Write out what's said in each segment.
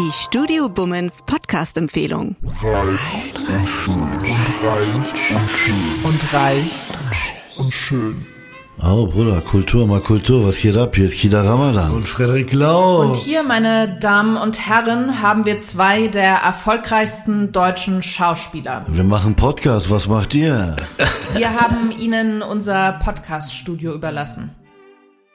Die Studio Bummens Podcast-Empfehlung. Reich und schön. Und reich Und schön. Oh, Bruder, Kultur, mal Kultur. Was geht ab? Hier ist Kida Ramadan. Und Frederik Lau. Und hier, meine Damen und Herren, haben wir zwei der erfolgreichsten deutschen Schauspieler. Wir machen Podcast. Was macht ihr? Wir haben ihnen unser Podcast-Studio überlassen.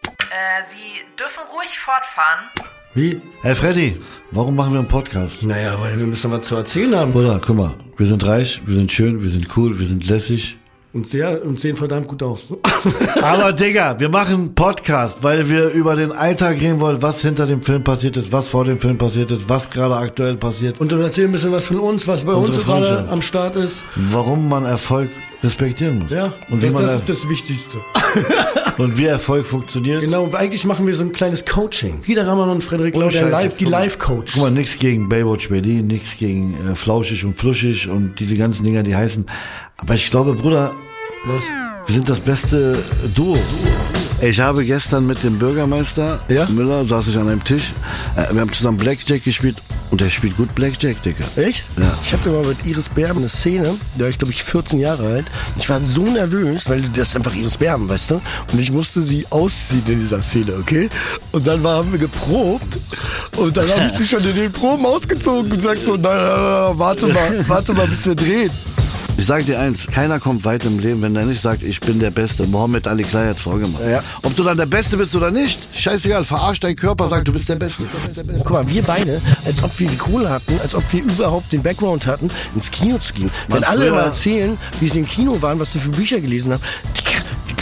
Äh, Sie dürfen ruhig fortfahren. Wie? Hey Freddy, warum machen wir einen Podcast? Naja, weil wir müssen was zu erzählen haben. Bruder, guck mal. Wir sind reich, wir sind schön, wir sind cool, wir sind lässig. Und sehr, und sehen verdammt gut aus. Aber Digga, wir machen einen Podcast, weil wir über den Alltag reden wollen, was hinter dem Film passiert ist, was vor dem Film passiert ist, was gerade aktuell passiert. Und dann erzählen ein bisschen was von uns, was bei Unsere uns gerade Freundschaft. am Start ist. warum man Erfolg respektieren muss. Ja, Und das, ist das Wichtigste. und wie Erfolg funktioniert. Genau, eigentlich machen wir so ein kleines Coaching. Jeder Raman und Frederik Lau, der Scheiße, live, die. Live-Coach. Guck mal, nix gegen Baywatch Berlin, nix gegen äh, Flauschig und Fluschig und diese ganzen Dinger, die heißen. Aber ich glaube, Bruder, Was? wir sind das beste Duo. Ich habe gestern mit dem Bürgermeister Ja? Müller, saß ich an einem Tisch, äh, wir haben zusammen Blackjack gespielt und der spielt gut Blackjack, Digga. Echt? Ja. Ich hatte mal mit Iris Berben eine Szene, da war ich glaube ich 14 Jahre alt. Ich war so nervös, weil das ist einfach Iris Berben, weißt du? Und ich musste sie ausziehen in dieser Szene, okay? Und dann war, haben wir geprobt und dann habe ich sie schon in den Proben ausgezogen und gesagt so, nein, nein, nein, nein, warte mal, warte mal, bis wir drehen. Ich sag dir eins, keiner kommt weit im Leben, wenn er nicht sagt, ich bin der Beste. Mohammed Ali Klei hat's vorgemacht. Ja. Ob du dann der Beste bist oder nicht, scheißegal, verarsch deinen Körper, sag, du bist der Beste. Guck mal, wir beide, als ob wir die Kohle hatten, als ob wir überhaupt den Background hatten, ins Kino zu gehen. Wenn alle immer erzählen, wie sie im Kino waren, was sie für Bücher gelesen haben, die,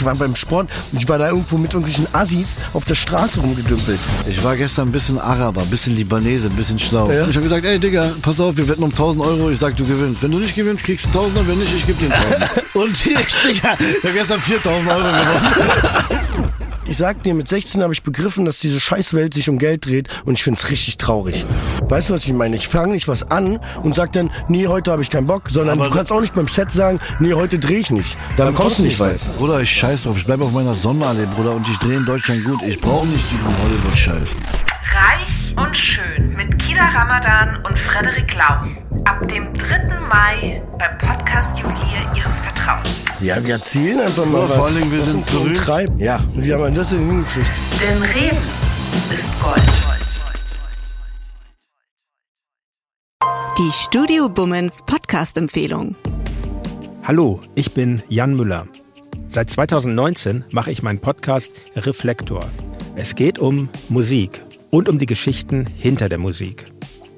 die waren beim Sport. Ich war da irgendwo mit irgendwelchen Assis auf der Straße rumgedümpelt. Ich war gestern ein bisschen Araber, ein bisschen Libanese, ein bisschen schlau. Ja. Ich habe gesagt, ey Digga, pass auf, wir wetten um 1000 Euro. Ich sag, du gewinnst. Wenn du nicht gewinnst, kriegst du 1000 wenn nicht, ich geb dir 1000. Und ich, Digga, ich habe gestern 4000 Euro gewonnen. Ich sag dir, mit 16 habe ich begriffen, dass diese Scheißwelt sich um Geld dreht und ich find's richtig traurig. Weißt du, was ich meine? Ich fange nicht was an und sag dann, nee, heute habe ich keinen Bock, sondern Aber du kannst auch nicht beim Set sagen, nee, heute drehe ich nicht. Dann, kommst du nicht weit. Bruder, ich scheiß drauf. Ich bleibe auf meiner Sonnenallee, Bruder, und ich drehe in Deutschland gut. Ich brauche nicht diesen Hollywood-Scheiß. Reich und schön mit Kida Ramadan und Frederik Lau. Ab dem 3. Mai beim Podcast-Juwelier Ihres Vertrauens. Ja, wir erzählen einfach mal Ja, was. vor allen Dingen, wir sind so treibt. Ja, und wie haben wir das denn hingekriegt? Denn Reden ist Gold. Die Studio Bummens Podcast-Empfehlung. Hallo, ich bin Jan Müller. Seit 2019 mache ich meinen Podcast Reflektor. Es geht um Musik und um die Geschichten hinter der Musik.